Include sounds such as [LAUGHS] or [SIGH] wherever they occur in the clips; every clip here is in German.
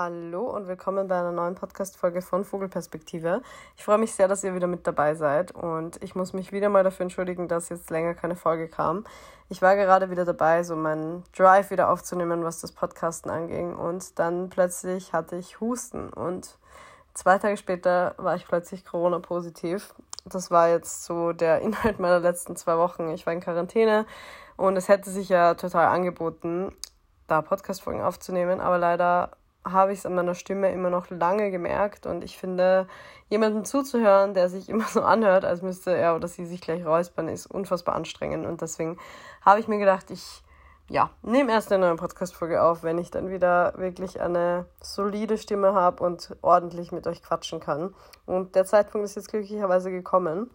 Hallo und willkommen bei einer neuen Podcast-Folge von Vogelperspektive. Ich freue mich sehr, dass ihr wieder mit dabei seid und ich muss mich wieder mal dafür entschuldigen, dass jetzt länger keine Folge kam. Ich war gerade wieder dabei, so meinen Drive wieder aufzunehmen, was das Podcasten anging und dann plötzlich hatte ich Husten und zwei Tage später war ich plötzlich Corona-positiv. Das war jetzt so der [LAUGHS] Inhalt meiner letzten zwei Wochen. Ich war in Quarantäne und es hätte sich ja total angeboten, da Podcast-Folgen aufzunehmen, aber leider habe ich es an meiner Stimme immer noch lange gemerkt und ich finde, jemandem zuzuhören, der sich [LAUGHS] immer so anhört, als müsste er oder sie sich gleich räuspern, ist unfassbar anstrengend und deswegen habe ich mir gedacht, ich ja, nehme erst eine neue Podcast-Folge auf, wenn ich dann wieder wirklich eine solide Stimme habe und ordentlich mit euch quatschen kann. Und der Zeitpunkt ist jetzt glücklicherweise gekommen.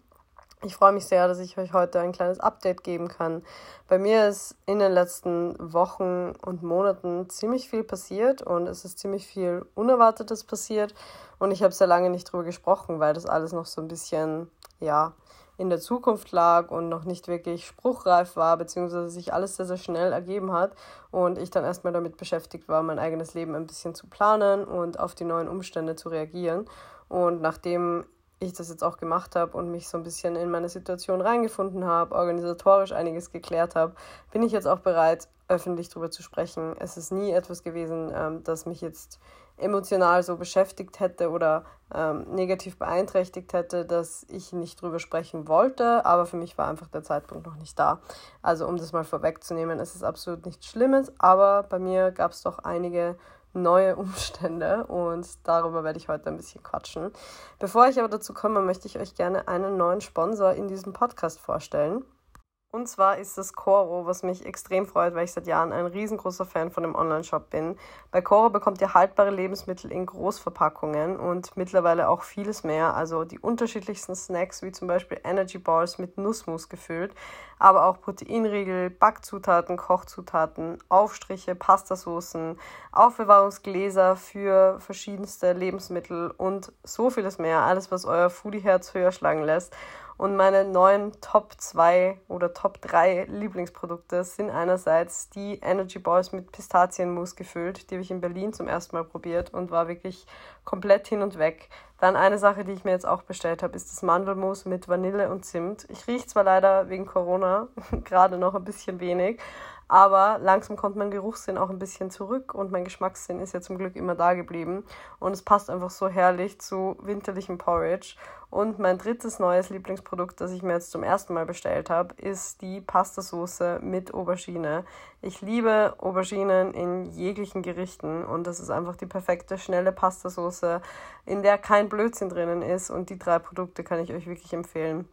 Ich freue mich sehr, dass ich euch heute ein kleines Update geben kann. Bei mir ist in den letzten Wochen und Monaten ziemlich viel passiert und es ist ziemlich viel Unerwartetes passiert und ich habe sehr lange nicht drüber gesprochen, weil das alles noch so ein bisschen, ja, in der Zukunft lag und noch nicht wirklich spruchreif war, beziehungsweise sich alles sehr, sehr schnell ergeben hat und ich dann erstmal damit beschäftigt war, mein eigenes Leben ein bisschen zu planen und auf die neuen Umstände zu reagieren. Und nachdem ich das jetzt auch gemacht habe und mich so ein bisschen in meine Situation reingefunden habe, organisatorisch einiges geklärt habe, bin ich jetzt auch bereit, öffentlich darüber zu sprechen. Es ist nie etwas gewesen, ähm, das mich jetzt emotional so beschäftigt hätte oder ähm, negativ beeinträchtigt hätte, dass ich nicht drüber sprechen wollte, aber für mich war einfach der Zeitpunkt noch nicht da. Also um das mal vorwegzunehmen, es ist absolut nichts Schlimmes, aber bei mir gab es doch einige neue Umstände und darüber werde ich heute ein bisschen quatschen. Bevor ich aber dazu komme, möchte ich euch gerne einen neuen Sponsor in diesem Podcast vorstellen. Und zwar ist es Coro, was mich extrem freut, weil ich seit Jahren ein riesengroßer Fan von dem Online-Shop bin. Bei Coro bekommt ihr haltbare Lebensmittel in Großverpackungen und mittlerweile auch vieles mehr. Also die unterschiedlichsten Snacks, wie zum Beispiel Energy Balls mit Nussmus gefüllt, aber auch Proteinriegel, Backzutaten, Kochzutaten, Aufstriche, Pastasoßen, Aufbewahrungsgläser für verschiedenste Lebensmittel und so vieles mehr. Alles, was euer Foodie-Herz höher schlagen lässt. Und meine neuen Top 2 oder Top 3 Lieblingsprodukte sind einerseits die Energy Balls mit Pistazienmus gefüllt. Die habe ich in Berlin zum ersten Mal probiert und war wirklich komplett hin und weg. Dann eine Sache, die ich mir jetzt auch bestellt habe, ist das Mandelmus mit Vanille und Zimt. Ich rieche zwar leider wegen Corona [LAUGHS] gerade noch ein bisschen wenig, aber langsam kommt mein Geruchssinn auch ein bisschen zurück und mein Geschmackssinn ist ja zum Glück immer da geblieben. Und es passt einfach so herrlich zu winterlichem Porridge. Und mein drittes neues Lieblingsprodukt, das ich mir jetzt zum ersten Mal bestellt habe, ist die Pastasauce mit Aubergine. Ich liebe Auberginen in jeglichen Gerichten und das ist einfach die perfekte, schnelle Pastasauce, in der kein Blödsinn drinnen ist. Und die drei Produkte kann ich euch wirklich empfehlen.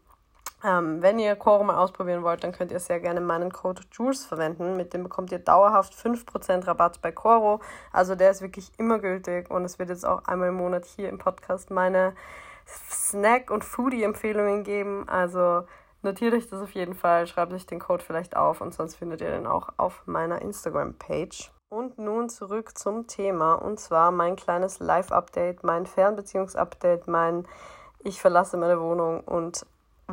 Ähm, wenn ihr Coro mal ausprobieren wollt, dann könnt ihr sehr gerne meinen Code JULES verwenden. Mit dem bekommt ihr dauerhaft 5% Rabatt bei Coro. Also der ist wirklich immer gültig und es wird jetzt auch einmal im Monat hier im Podcast meine Snack- und Foodie-Empfehlungen geben. Also notiert euch das auf jeden Fall, schreibt euch den Code vielleicht auf und sonst findet ihr den auch auf meiner Instagram-Page. Und nun zurück zum Thema und zwar mein kleines Live-Update, mein Fernbeziehungs-Update, mein Ich verlasse meine Wohnung und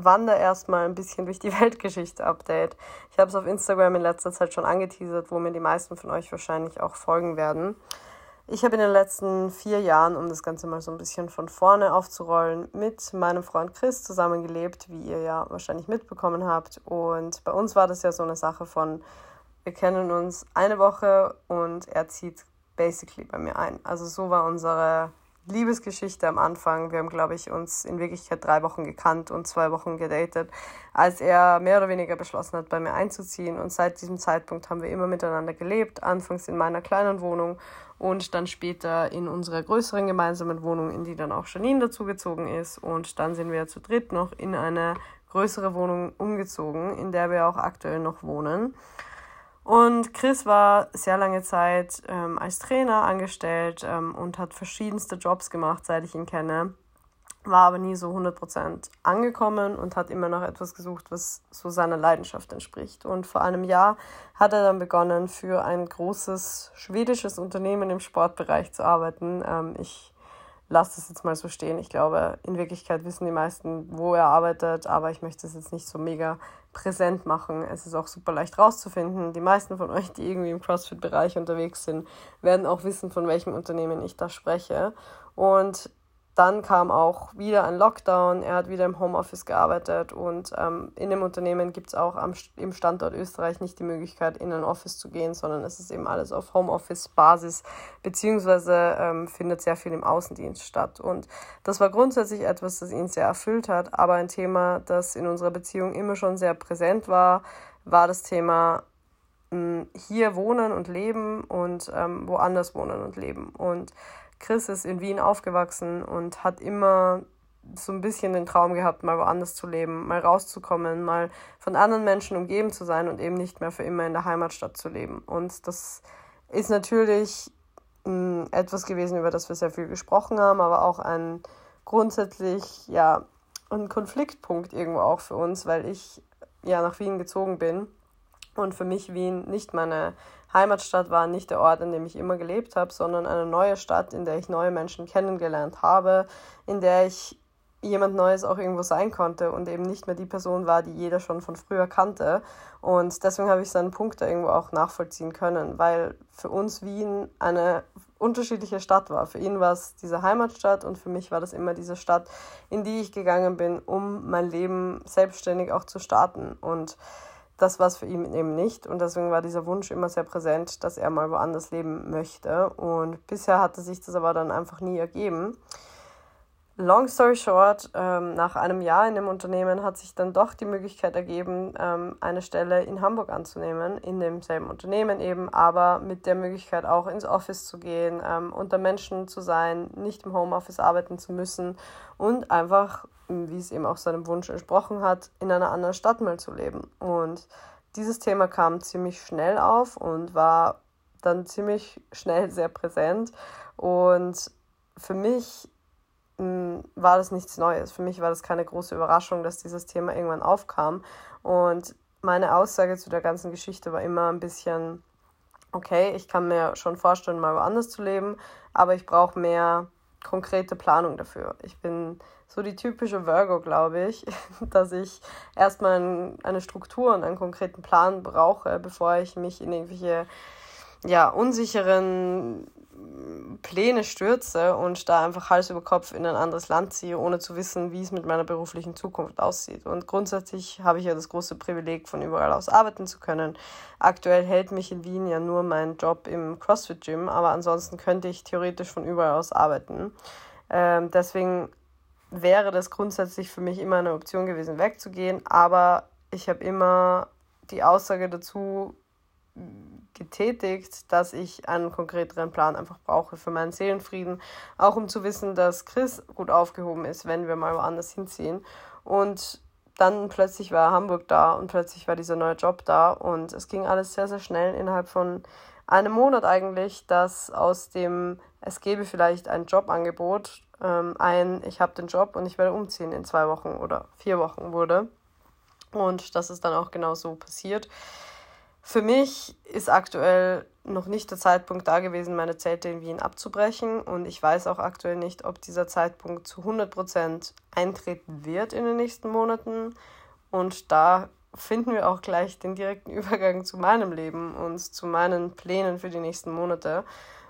wander erstmal ein bisschen durch die [LAUGHS] Weltgeschichte-Update. Ich habe es auf Instagram in letzter Zeit schon angeteasert, wo mir die meisten von euch wahrscheinlich auch folgen werden. Ich habe in den letzten vier Jahren, um das Ganze mal so ein bisschen von vorne aufzurollen, mit meinem Freund Chris zusammengelebt, wie ihr ja wahrscheinlich mitbekommen habt. Und bei uns war das ja so eine Sache von, wir kennen uns eine Woche und er zieht basically bei mir ein. Also so war unsere Liebesgeschichte am Anfang. Wir haben, glaube ich, uns in Wirklichkeit drei Wochen gekannt und zwei Wochen gedatet, als er mehr oder weniger beschlossen hat, bei mir einzuziehen. Und seit diesem Zeitpunkt haben wir immer miteinander gelebt. Anfangs in meiner kleinen Wohnung und dann später in unserer größeren gemeinsamen Wohnung, in die dann auch Janine dazugezogen ist. Und dann sind wir zu dritt noch in eine größere Wohnung umgezogen, in der wir auch aktuell noch wohnen. Und Chris war sehr lange Zeit ähm, als Trainer angestellt ähm, und hat verschiedenste Jobs gemacht, seit ich ihn kenne. War aber nie so 100% angekommen und hat immer noch etwas gesucht, was so seiner Leidenschaft entspricht. Und vor einem Jahr hat er dann begonnen, für ein großes schwedisches Unternehmen im Sportbereich zu arbeiten. Ähm, ich lasse das jetzt mal so stehen. Ich glaube, in Wirklichkeit wissen die meisten, wo er arbeitet, aber ich möchte es jetzt nicht so mega präsent machen. Es ist auch super leicht rauszufinden. Die meisten von euch, die irgendwie im CrossFit-Bereich unterwegs sind, werden auch wissen, von welchem Unternehmen ich da spreche. Und dann kam auch wieder ein Lockdown, er hat wieder im Homeoffice gearbeitet und ähm, in dem Unternehmen gibt es auch am, im Standort Österreich nicht die Möglichkeit, in ein Office zu gehen, sondern es ist eben alles auf Homeoffice-Basis, beziehungsweise ähm, findet sehr viel im Außendienst statt. Und das war grundsätzlich etwas, das ihn sehr erfüllt hat, aber ein Thema, das in unserer Beziehung immer schon sehr präsent war, war das Thema mh, hier wohnen und leben und ähm, woanders wohnen und leben. Und Chris ist in Wien aufgewachsen und hat immer so ein bisschen den Traum gehabt, mal woanders zu leben, mal rauszukommen, mal von anderen Menschen umgeben zu sein und eben nicht mehr für immer in der Heimatstadt zu leben. Und das ist natürlich hm, etwas gewesen, über das wir sehr viel gesprochen haben, aber auch ein grundsätzlich, ja, ein Konfliktpunkt irgendwo auch für uns, weil ich ja nach Wien gezogen bin und für mich Wien nicht meine Heimatstadt war nicht der Ort, an dem ich immer gelebt habe, sondern eine neue Stadt, in der ich neue Menschen kennengelernt habe, in der ich jemand Neues auch irgendwo sein konnte und eben nicht mehr die Person war, die jeder schon von früher kannte. Und deswegen habe ich seinen Punkt da irgendwo auch nachvollziehen können, weil für uns Wien eine unterschiedliche Stadt war. Für ihn war es diese Heimatstadt und für mich war das immer diese Stadt, in die ich gegangen bin, um mein Leben selbstständig auch zu starten. Und das war es für ihn eben nicht. Und deswegen war dieser Wunsch immer sehr präsent, dass er mal woanders leben möchte. Und bisher hatte sich das aber dann einfach nie ergeben. Long story short, ähm, nach einem Jahr in dem Unternehmen hat sich dann doch die Möglichkeit ergeben, ähm, eine Stelle in Hamburg anzunehmen, in demselben Unternehmen eben, aber mit der Möglichkeit auch ins Office zu gehen, ähm, unter Menschen zu sein, nicht im Homeoffice arbeiten zu müssen und einfach wie es eben auch seinem Wunsch entsprochen hat, in einer anderen Stadt mal zu leben. Und dieses Thema kam ziemlich schnell auf und war dann ziemlich [LAUGHS] schnell sehr präsent. Und für mich mh, hm, war das nichts Neues. Für mich war das keine große Überraschung, dass dieses Thema irgendwann aufkam. Und meine Aussage zu der ganzen Geschichte war immer ein bisschen, okay, ich kann mir schon vorstellen, mal woanders zu leben, aber ich brauche mehr konkrete Planung dafür. Ich bin so die typische Virgo, glaube ich, [LAUGHS] dass ich erstmal eine Struktur und einen konkreten Plan brauche, bevor ich mich in irgendwelche ja, unsicheren Pläne stürze und da einfach Hals über Kopf in ein anderes Land ziehe, ohne zu wissen, wie es mit meiner beruflichen Zukunft aussieht. Und grundsätzlich habe ich ja das große Privileg, von überall aus arbeiten zu können. Aktuell hält mich in Wien ja nur mein Job im CrossFit Gym, aber ansonsten könnte ich theoretisch von überall aus arbeiten. Ähm, deswegen wäre das grundsätzlich für mich immer eine Option gewesen, wegzugehen, aber ich habe immer die Aussage dazu getätigt, dass ich einen konkreteren Plan einfach brauche für meinen Seelenfrieden, auch um zu wissen, dass Chris gut aufgehoben ist, wenn wir mal woanders hinziehen. Und dann plötzlich war Hamburg da und plötzlich war dieser neue Job da und es ging alles sehr, sehr schnell innerhalb von einem Monat eigentlich, dass aus dem, es gäbe vielleicht ein Jobangebot ähm, ein, ich habe den Job und ich werde umziehen in zwei Wochen oder vier Wochen wurde. Und das ist dann auch genau so passiert. Für mich ist aktuell noch nicht der Zeitpunkt da gewesen, meine Zelte in Wien abzubrechen. Und ich weiß auch aktuell nicht, ob dieser Zeitpunkt zu 100% eintreten wird in den nächsten Monaten. Und da finden wir auch gleich den direkten [LAUGHS] Übergang zu meinem Leben und zu meinen Plänen für die nächsten Monate.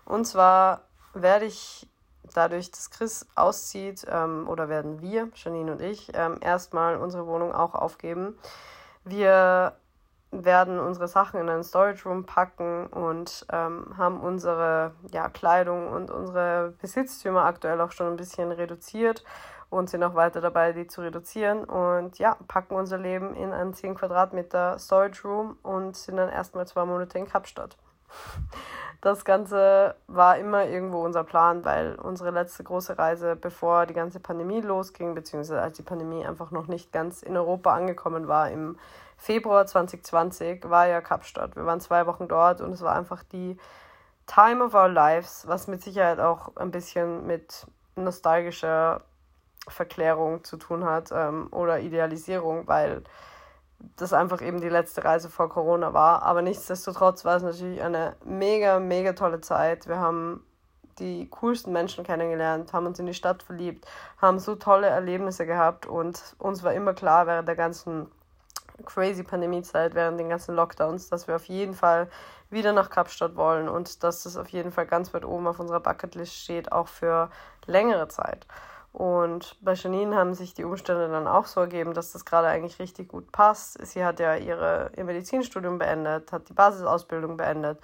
Und zwar werde ich dadurch, dass Chris auszieht, ähm, oder werden wir, Janine und ich, ähm, erstmal unsere Wohnung auch aufgeben. Wir werden unsere Sachen in einen Storage Room packen und ähm, haben unsere ja, Kleidung und unsere Besitztümer aktuell auch schon ein bisschen reduziert und sind auch weiter dabei, die zu reduzieren. Und ja, packen unser Leben in einen 10 Quadratmeter Storage Room und sind dann erstmal zwei Monate in Kapstadt. [LAUGHS] Das Ganze war immer irgendwo unser Plan, weil unsere letzte große Reise, bevor die ganze Pandemie losging, beziehungsweise als die Pandemie einfach noch nicht ganz in Europa angekommen war, im Februar 2020, war ja Kapstadt. Wir waren zwei Wochen dort und es war einfach die Time of our lives, was mit Sicherheit auch ein bisschen mit nostalgischer Verklärung zu tun hat ähm, oder Idealisierung, weil das einfach eben die letzte Reise vor Corona war. Aber nichtsdestotrotz war es natürlich eine mega, mega tolle Zeit. Wir haben die coolsten Menschen kennengelernt, haben uns in die Stadt verliebt, haben so tolle Erlebnisse gehabt und uns war immer klar während der ganzen crazy Pandemiezeit, während den ganzen Lockdowns, dass wir auf jeden Fall wieder nach Kapstadt wollen und dass das auf jeden Fall ganz weit oben auf unserer Bucketlist steht, auch für längere Zeit. Und bei Janine haben sich die Umstände dann auch so ergeben, dass das gerade eigentlich richtig gut passt. Sie hat ja ihre, ihr Medizinstudium beendet, hat die Basisausbildung beendet,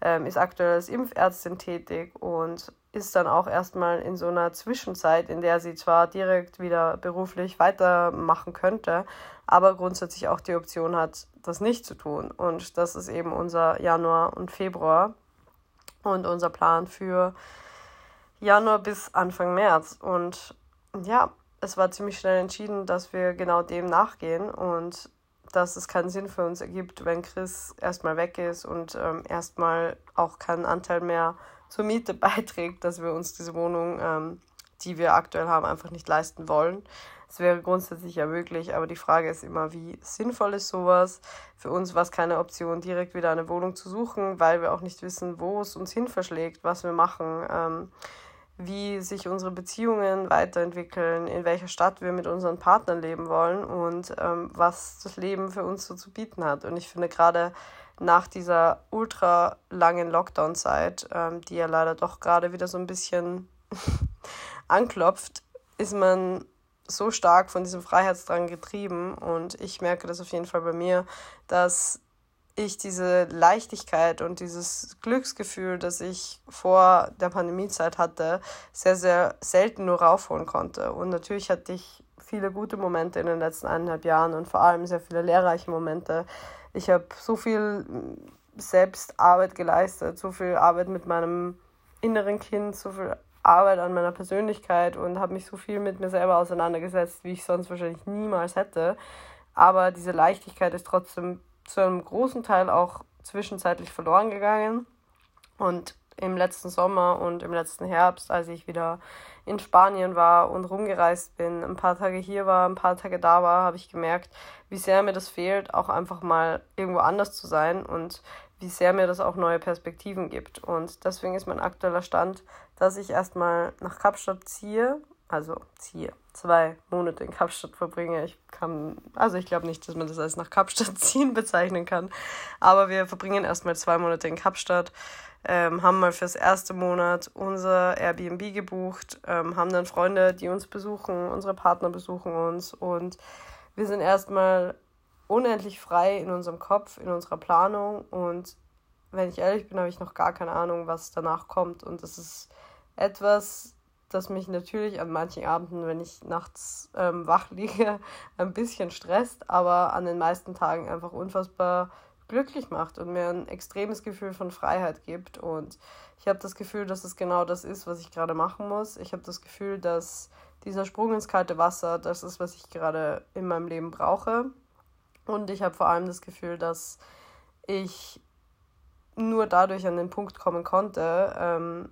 ähm, ist aktuell als Impfärztin tätig und ist dann auch erstmal in so einer Zwischenzeit, in der sie zwar direkt wieder beruflich weitermachen könnte, aber grundsätzlich auch die Option hat, das nicht zu tun. Und das ist eben unser Januar und Februar und unser Plan für Januar bis Anfang März. Und ja, es war ziemlich schnell entschieden, dass wir genau dem nachgehen und dass es keinen Sinn für uns ergibt, wenn Chris erstmal weg ist und ähm, erstmal auch keinen Anteil mehr zur Miete [LAUGHS] beiträgt, dass wir uns diese Wohnung, ähm, die wir aktuell haben, einfach nicht leisten wollen. Es wäre grundsätzlich ja möglich, aber die Frage ist immer, wie sinnvoll ist sowas? Für uns war es keine Option, direkt wieder eine Wohnung zu suchen, weil wir auch nicht wissen, wo es uns hin verschlägt, was wir machen. Ähm, wie sich unsere Beziehungen weiterentwickeln, in welcher Stadt wir mit unseren Partnern leben wollen und ähm, was das Leben für uns so zu bieten hat. Und ich finde gerade nach dieser ultra langen Lockdown-Zeit, ähm, die ja leider doch gerade wieder so ein bisschen [LAUGHS] anklopft, ist man so stark von diesem Freiheitsdrang getrieben und ich merke das auf jeden Fall bei mir, dass ich diese Leichtigkeit und dieses Glücksgefühl, das ich vor der Pandemiezeit hatte, sehr, sehr selten nur raufholen konnte. Und natürlich hatte ich viele gute Momente in den letzten eineinhalb Jahren und vor allem sehr viele lehrreiche Momente. Ich habe so viel Selbstarbeit geleistet, so viel Arbeit mit meinem inneren Kind, so viel Arbeit an meiner Persönlichkeit und habe mich so viel mit mir selber auseinandergesetzt, wie ich sonst wahrscheinlich niemals hätte. Aber diese Leichtigkeit ist trotzdem zu einem großen Teil auch zwischenzeitlich verloren gegangen. Und im letzten Sommer und im letzten Herbst, als ich wieder in Spanien war und rumgereist bin, ein paar Tage hier war, ein paar Tage da war, habe ich gemerkt, wie sehr mir das fehlt, auch einfach mal irgendwo anders zu sein und wie sehr mir das auch neue Perspektiven gibt. Und deswegen ist mein aktueller Stand, dass ich erstmal nach Kapstadt ziehe, also ziehe, zwei Monate in Kapstadt verbringe. Ich kann, also ich glaube nicht, dass man das als nach Kapstadt [LAUGHS] ziehen bezeichnen kann. Aber wir verbringen erstmal zwei Monate in Kapstadt, ähm, haben mal fürs erste Monat unser Airbnb gebucht, ähm, haben dann Freunde, die uns besuchen, unsere Partner besuchen uns und wir sind erstmal unendlich frei in unserem Kopf, in unserer Planung und wenn ich ehrlich bin, habe ich noch gar keine Ahnung, was danach kommt und das ist etwas, das mich natürlich an manchen Abenden, wenn ich nachts ähm, wach [LAUGHS] liege, ein bisschen stresst, aber an den meisten Tagen einfach unfassbar glücklich macht und mir ein extremes Gefühl von Freiheit gibt. Und ich habe das Gefühl, dass es genau das ist, was ich gerade machen muss. Ich habe das Gefühl, dass dieser Sprung ins kalte Wasser das ist, was ich gerade in meinem Leben brauche. Und ich habe vor allem das Gefühl, dass ich nur dadurch an den Punkt kommen konnte, ähm,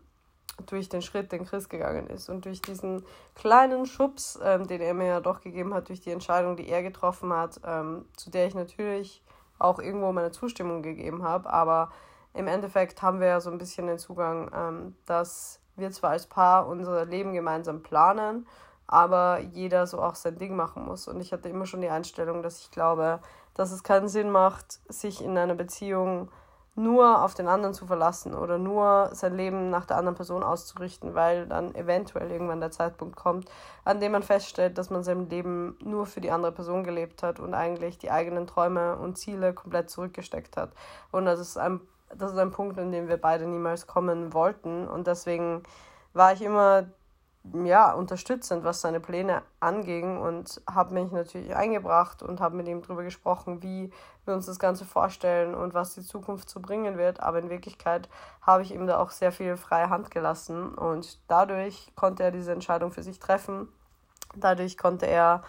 durch den Schritt, den Chris gegangen ist und durch diesen kleinen Schubs, ähm, den er mir ja doch gegeben hat, durch die Entscheidung, die er getroffen hat, ähm, zu der ich natürlich auch irgendwo meine Zustimmung gegeben habe. Aber im Endeffekt haben wir ja so ein bisschen den Zugang, ähm, dass wir zwar als Paar unser Leben gemeinsam planen, aber jeder so auch sein Ding machen muss. Und ich hatte immer schon die Einstellung, dass ich glaube, dass es keinen Sinn macht, sich in einer Beziehung nur auf den anderen zu verlassen oder nur sein Leben nach der anderen Person auszurichten, weil dann eventuell irgendwann der Zeitpunkt kommt, an dem man feststellt, dass man sein Leben nur für die andere Person gelebt hat und eigentlich die eigenen Träume und Ziele komplett zurückgesteckt hat. Und das ist ein, das ist ein Punkt, an dem wir beide niemals kommen wollten. Und deswegen war ich immer ja, unterstützend, was seine Pläne anging und habe mich natürlich eingebracht und habe mit ihm darüber gesprochen, wie wir uns das Ganze vorstellen und was die Zukunft so bringen wird. Aber in Wirklichkeit habe ich ihm da auch sehr viel freie Hand gelassen und dadurch konnte er diese Entscheidung für sich treffen. Dadurch konnte er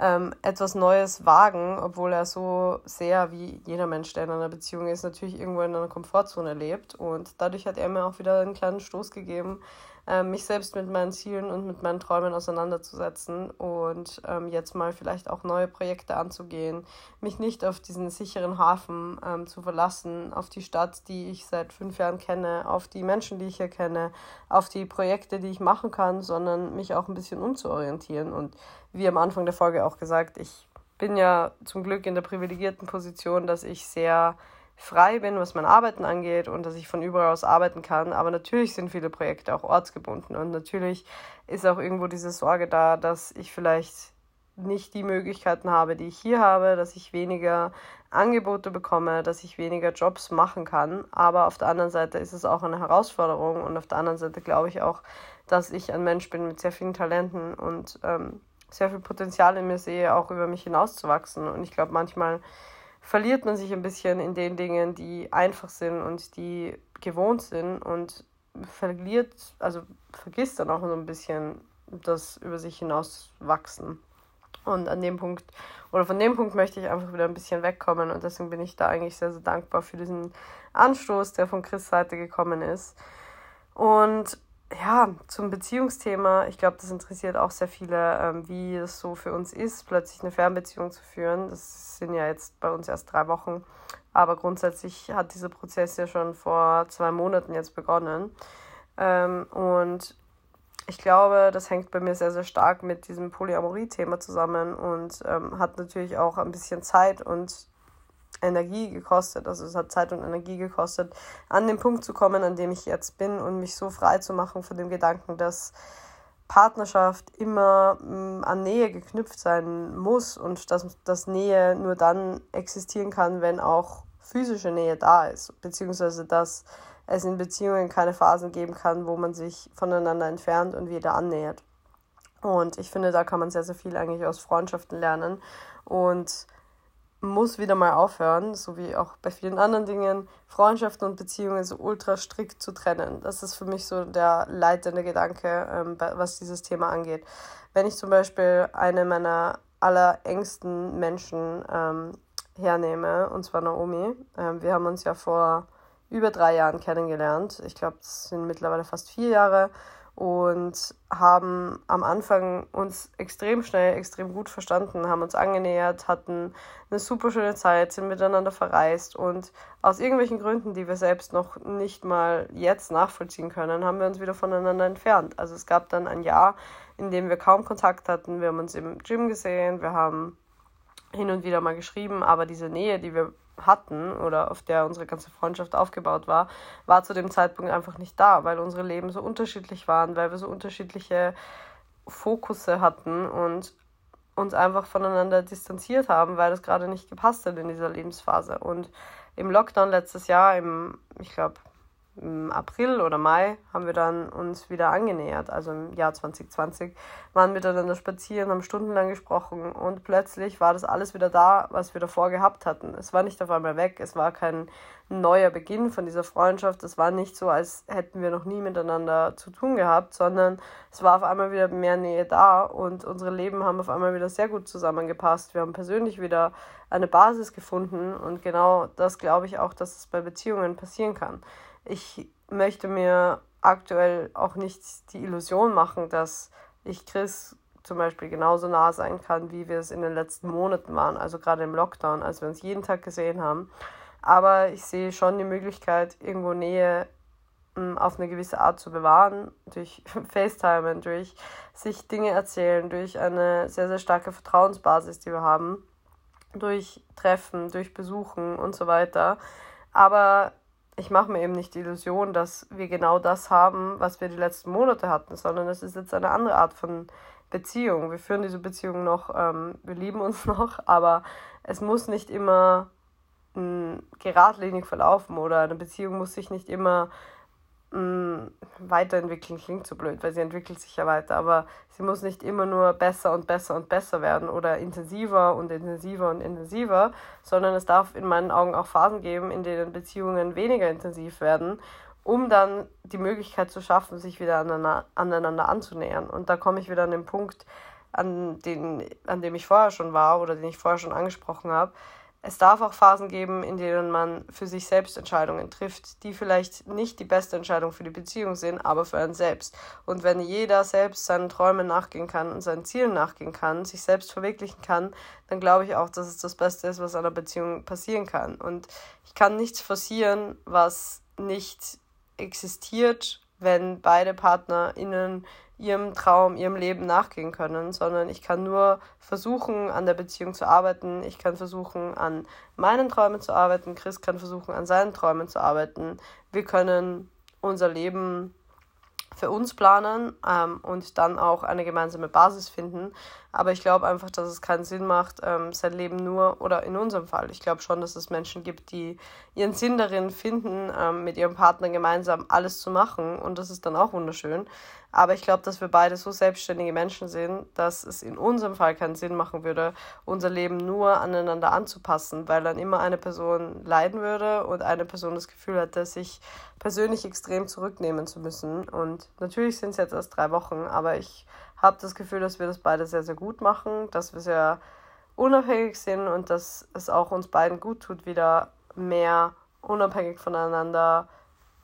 ähm, etwas Neues wagen, obwohl er so sehr wie jeder Mensch, der in einer Beziehung ist, natürlich irgendwo in einer Komfortzone lebt. Und dadurch hat er mir auch wieder einen kleinen Stoß gegeben, ähm, mich selbst mit meinen Zielen und mit meinen Träumen auseinanderzusetzen und ähm, jetzt mal vielleicht auch neue Projekte anzugehen, mich nicht auf diesen sicheren Hafen ähm, zu verlassen, auf die Stadt, die ich seit fünf Jahren kenne, auf die Menschen, die ich hier kenne, auf die Projekte, die ich machen kann, sondern mich auch ein bisschen umzuorientieren. Und wie am Anfang der Folge auch gesagt, ich bin ja zum Glück in der privilegierten Position, dass ich sehr frei bin, was mein Arbeiten angeht und dass ich von überall aus arbeiten kann. Aber natürlich sind viele Projekte auch ortsgebunden und natürlich ist auch irgendwo diese Sorge da, dass ich vielleicht nicht die Möglichkeiten habe, die ich hier habe, dass ich weniger Angebote bekomme, dass ich weniger Jobs machen kann. Aber auf der anderen Seite ist es auch eine Herausforderung und auf der anderen Seite glaube ich auch, dass ich ein Mensch bin mit sehr vielen Talenten und ähm, sehr viel Potenzial in mir sehe, auch über mich hinauszuwachsen. Und ich glaube, manchmal verliert man sich ein bisschen in den Dingen, die einfach sind und die gewohnt sind und verliert, also vergisst dann auch so ein bisschen das über sich hinauswachsen. Und an dem Punkt, oder von dem Punkt möchte ich einfach wieder ein bisschen wegkommen und deswegen bin ich da eigentlich sehr, sehr dankbar für diesen Anstoß, der von Chris Seite gekommen ist. Und ja, zum Beziehungsthema, ich glaube, das interessiert auch sehr viele, ähm, wie es so für uns ist, plötzlich eine Fernbeziehung zu führen. Das sind ja jetzt bei uns erst drei Wochen, aber grundsätzlich hat dieser Prozess ja schon vor zwei Monaten jetzt begonnen. Ähm, und ich glaube, das hängt bei mir sehr, sehr stark mit diesem Polyamorie-Thema zusammen und ähm, hat natürlich auch ein bisschen Zeit und Energie gekostet. Also es hat Zeit und Energie gekostet, an den Punkt zu kommen, an dem ich jetzt bin und mich so frei zu machen von dem Gedanken, dass Partnerschaft immer mm, an Nähe geknüpft sein muss und dass, dass Nähe nur dann existieren kann, wenn auch physische Nähe da ist, beziehungsweise dass es in Beziehungen keine Phasen geben kann, wo man sich voneinander entfernt und wieder annähert. Und ich finde, da kann man sehr, sehr viel eigentlich aus Freundschaften lernen. Und muss wieder mal aufhören, so wie auch bei vielen anderen Dingen, Freundschaften und Beziehungen so ultra strikt zu trennen. Das ist für mich so der leitende Gedanke, ähm, was dieses Thema angeht. Wenn ich zum Beispiel eine meiner allerengsten Menschen ähm, hernehme, und zwar Naomi, ähm, wir haben uns ja vor über drei Jahren kennengelernt. Ich glaube, es sind mittlerweile fast vier Jahre und haben am Anfang uns extrem schnell, extrem gut verstanden, haben uns angenähert, hatten eine super schöne Zeit, sind miteinander verreist und aus irgendwelchen Gründen, die wir selbst noch nicht mal jetzt nachvollziehen können, haben wir uns wieder voneinander entfernt. Also es gab dann ein Jahr, in dem wir kaum Kontakt hatten. Wir haben uns im Gym gesehen, wir haben hin und wieder mal geschrieben, aber diese Nähe, die wir hatten oder auf der unsere ganze Freundschaft aufgebaut war, war zu dem Zeitpunkt einfach nicht da, weil unsere Leben so unterschiedlich waren, weil wir so unterschiedliche Fokusse hatten und uns einfach voneinander distanziert haben, weil das gerade nicht gepasst hat in dieser Lebensphase. Und im Lockdown letztes Jahr, im, ich glaube, im April oder Mai haben wir dann uns wieder angenähert, also im Jahr 2020, waren miteinander spazieren, haben stundenlang gesprochen und plötzlich war das alles wieder da, was wir davor gehabt hatten. Es war nicht auf einmal weg, es war kein neuer Beginn von dieser Freundschaft, es war nicht so, als hätten wir noch nie miteinander zu tun gehabt, sondern es war auf einmal wieder mehr Nähe da und unsere Leben haben auf einmal wieder sehr gut zusammengepasst. Wir haben persönlich wieder eine Basis gefunden und genau das glaube ich auch, dass es bei Beziehungen passieren kann ich möchte mir aktuell auch nicht die Illusion machen, dass ich Chris zum Beispiel genauso nah sein kann, wie wir es in den letzten Monaten waren, also gerade im Lockdown, als wir uns jeden Tag gesehen haben. Aber ich sehe schon die Möglichkeit, irgendwo Nähe hm, auf eine gewisse Art zu bewahren, durch [LAUGHS] FaceTime, durch sich Dinge erzählen, durch eine sehr, sehr starke Vertrauensbasis, die wir haben, durch Treffen, durch Besuchen und so weiter. Aber ich mache mir eben nicht die Illusion, dass wir genau das haben, was wir die letzten Monate hatten, sondern es ist jetzt eine andere Art von Beziehung. Wir führen diese Beziehung noch, ähm, wir lieben uns [LAUGHS] noch, aber es muss nicht immer hm, geradlinig verlaufen oder eine Beziehung muss sich nicht immer mh, mm, weiterentwickeln klingt so blöd, weil sie entwickelt sich ja weiter, aber sie muss nicht immer nur besser und besser und besser werden oder intensiver und intensiver und intensiver, sondern es darf in meinen Augen auch Phasen geben, in denen Beziehungen weniger intensiv werden, um dann die Möglichkeit zu schaffen, sich wieder aneinander, aneinander anzunähern. Und da komme ich wieder an den Punkt, an, den, an dem ich vorher schon war oder den ich vorher schon angesprochen habe es darf auch Phasen geben, in denen man für sich selbst Entscheidungen trifft, die vielleicht nicht die beste Entscheidung für die Beziehung sind, aber für einen selbst. Und wenn jeder selbst seinen Träumen nachgehen kann und seinen Zielen nachgehen kann, sich selbst verwirklichen kann, dann glaube ich auch, dass es das Beste ist, was einer Beziehung passieren kann. Und ich kann nichts forcieren, was nicht existiert wenn beide PartnerInnen ihrem Traum, ihrem Leben nachgehen können, sondern ich kann nur versuchen, an der Beziehung zu arbeiten. Ich kann versuchen, an meinen Träumen zu arbeiten. Chris kann versuchen, an seinen Träumen zu arbeiten. Wir können unser Leben für uns planen ähm, und dann auch eine gemeinsame Basis finden. Aber ich glaube einfach, dass es keinen Sinn macht, ähm, sein Leben nur, oder in unserem Fall, ich glaube schon, dass es Menschen gibt, die ihren Sinn darin finden, ähm, mit ihrem Partner gemeinsam alles zu machen. Und das ist dann auch wunderschön. Aber ich glaube, dass wir beide so selbstständige Menschen sind, dass es in unserem Fall keinen Sinn machen würde, unser Leben nur aneinander anzupassen, weil dann immer eine Person leiden würde und eine Person das Gefühl hätte, sich persönlich extrem zurücknehmen zu müssen. Und natürlich sind es jetzt erst drei Wochen, aber ich habe das Gefühl, dass wir das beide sehr, sehr gut machen, dass wir sehr unabhängig sind und dass es auch uns beiden gut tut, wieder mehr unabhängig voneinander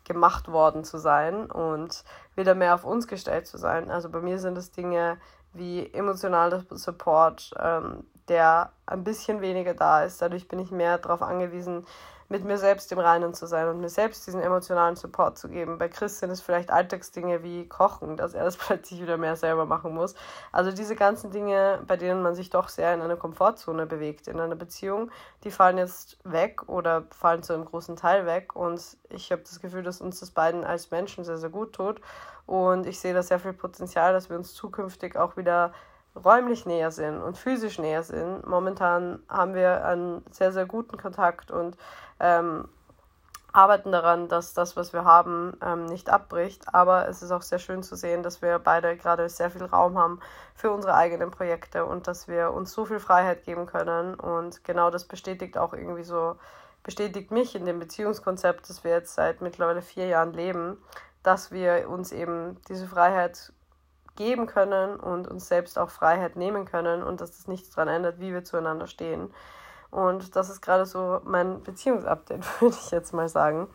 gemacht worden zu sein und wieder mehr auf uns gestellt zu sein. Also bei mir sind es Dinge wie emotionaler Support, ähm, der ein bisschen weniger da ist. Dadurch bin ich mehr darauf angewiesen, mit mir selbst im Reinen zu sein und mir selbst diesen emotionalen Support zu geben. Bei Chris sind es vielleicht Alltagsdinge wie Kochen, dass er das [LAUGHS] plötzlich wieder mehr selber machen muss. Also diese ganzen Dinge, bei denen man sich doch sehr in einer Komfortzone bewegt in einer Beziehung, die fallen jetzt weg oder fallen zu einem großen Teil weg. Und ich habe das Gefühl, dass uns das beiden als Menschen sehr, sehr gut tut. Und ich sehe da sehr viel Potenzial, dass wir uns zukünftig auch wieder räumlich näher sind und physisch näher sind. Momentan haben wir einen sehr, sehr guten Kontakt und ähm, arbeiten daran, dass das, was wir haben, ähm, nicht abbricht. Aber es ist auch sehr schön zu sehen, dass wir beide gerade sehr viel Raum haben für unsere eigenen Projekte und dass wir uns so viel Freiheit geben können. Und genau das bestätigt auch irgendwie so, bestätigt mich in dem Beziehungskonzept, das wir jetzt seit mittlerweile vier Jahren leben, dass wir uns eben diese Freiheit geben können und uns selbst auch Freiheit nehmen können und dass das nichts daran ändert, wie wir zueinander stehen. Und das ist gerade so mein Beziehungsupdate, [LAUGHS] würde ich jetzt mal sagen.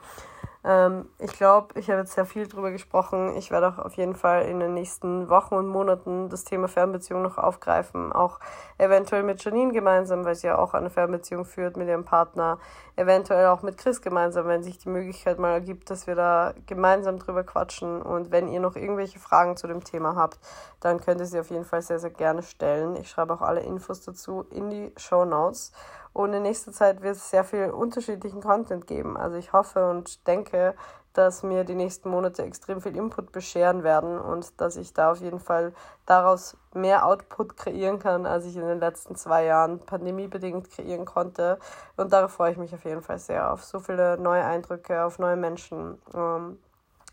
Ähm, ich glaube, ich habe jetzt sehr viel drüber gesprochen. Ich werde auch auf jeden Fall in den nächsten Wochen und Monaten das Thema Fernbeziehung noch aufgreifen. Auch eventuell mit Janine gemeinsam, weil sie ja auch eine Fernbeziehung führt mit ihrem Partner. Eventuell auch mit Chris gemeinsam, wenn sich die Möglichkeit mal ergibt, dass wir da gemeinsam drüber quatschen. Und wenn ihr noch irgendwelche Fragen zu dem Thema habt, dann könnt ihr sie auf jeden Fall sehr, sehr gerne stellen. Ich schreibe auch alle Infos dazu in die Show Notes. Und in nächster Zeit wird es sehr viel unterschiedlichen Content geben. Also ich hoffe und denke, dass mir die nächsten Monate extrem viel Input bescheren werden und dass ich da auf jeden Fall daraus mehr Output kreieren kann, als ich in den letzten zwei Jahren pandemiebedingt kreieren konnte. Und darauf freue ich mich auf jeden Fall sehr auf so viele neue Eindrücke, auf neue Menschen, ähm,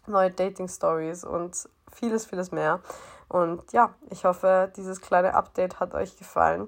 neue Dating-Stories und vieles, vieles mehr. Und ja, ich hoffe, dieses kleine Update hat euch gefallen.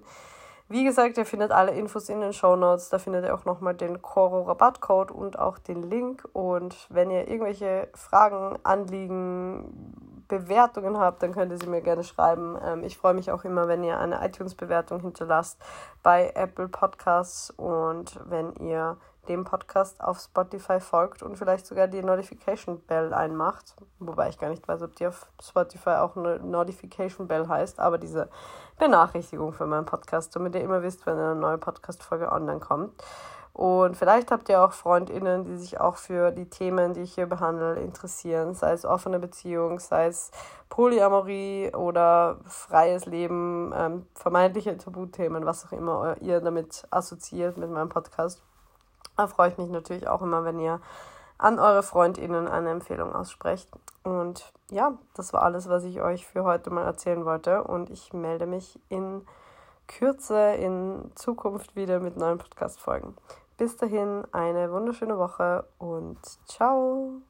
Wie gesagt, ihr findet alle Infos in den Show Notes. Da findet ihr auch nochmal den Coro Rabattcode und auch den Link. Und wenn ihr irgendwelche Fragen, Anliegen, Bewertungen habt, dann könnt ihr sie mir gerne schreiben. Ähm, ich freue mich auch immer, wenn ihr eine iTunes-Bewertung hinterlasst bei Apple Podcasts und wenn ihr dem Podcast auf Spotify folgt und vielleicht sogar die Notification Bell einmacht. Wobei ich gar nicht weiß, ob die auf Spotify auch eine Notification Bell heißt, aber diese Benachrichtigung für meinen Podcast, damit ihr immer wisst, wenn eine neue Podcast-Folge online kommt. Und vielleicht habt ihr auch FreundInnen, die sich auch für die Themen, die ich hier behandle, interessieren, sei es offene Beziehung, sei es Polyamorie oder freies Leben, ähm, vermeintliche Tabuthemen, was auch immer ihr damit assoziiert mit meinem Podcast. Da freue ich mich natürlich auch immer, wenn ihr an eure FreundInnen eine Empfehlung aussprecht. Und ja, das war alles, was ich euch für heute mal erzählen wollte. Und ich melde mich in Kürze in Zukunft wieder mit neuen Podcast-Folgen. Bis dahin eine wunderschöne Woche und ciao!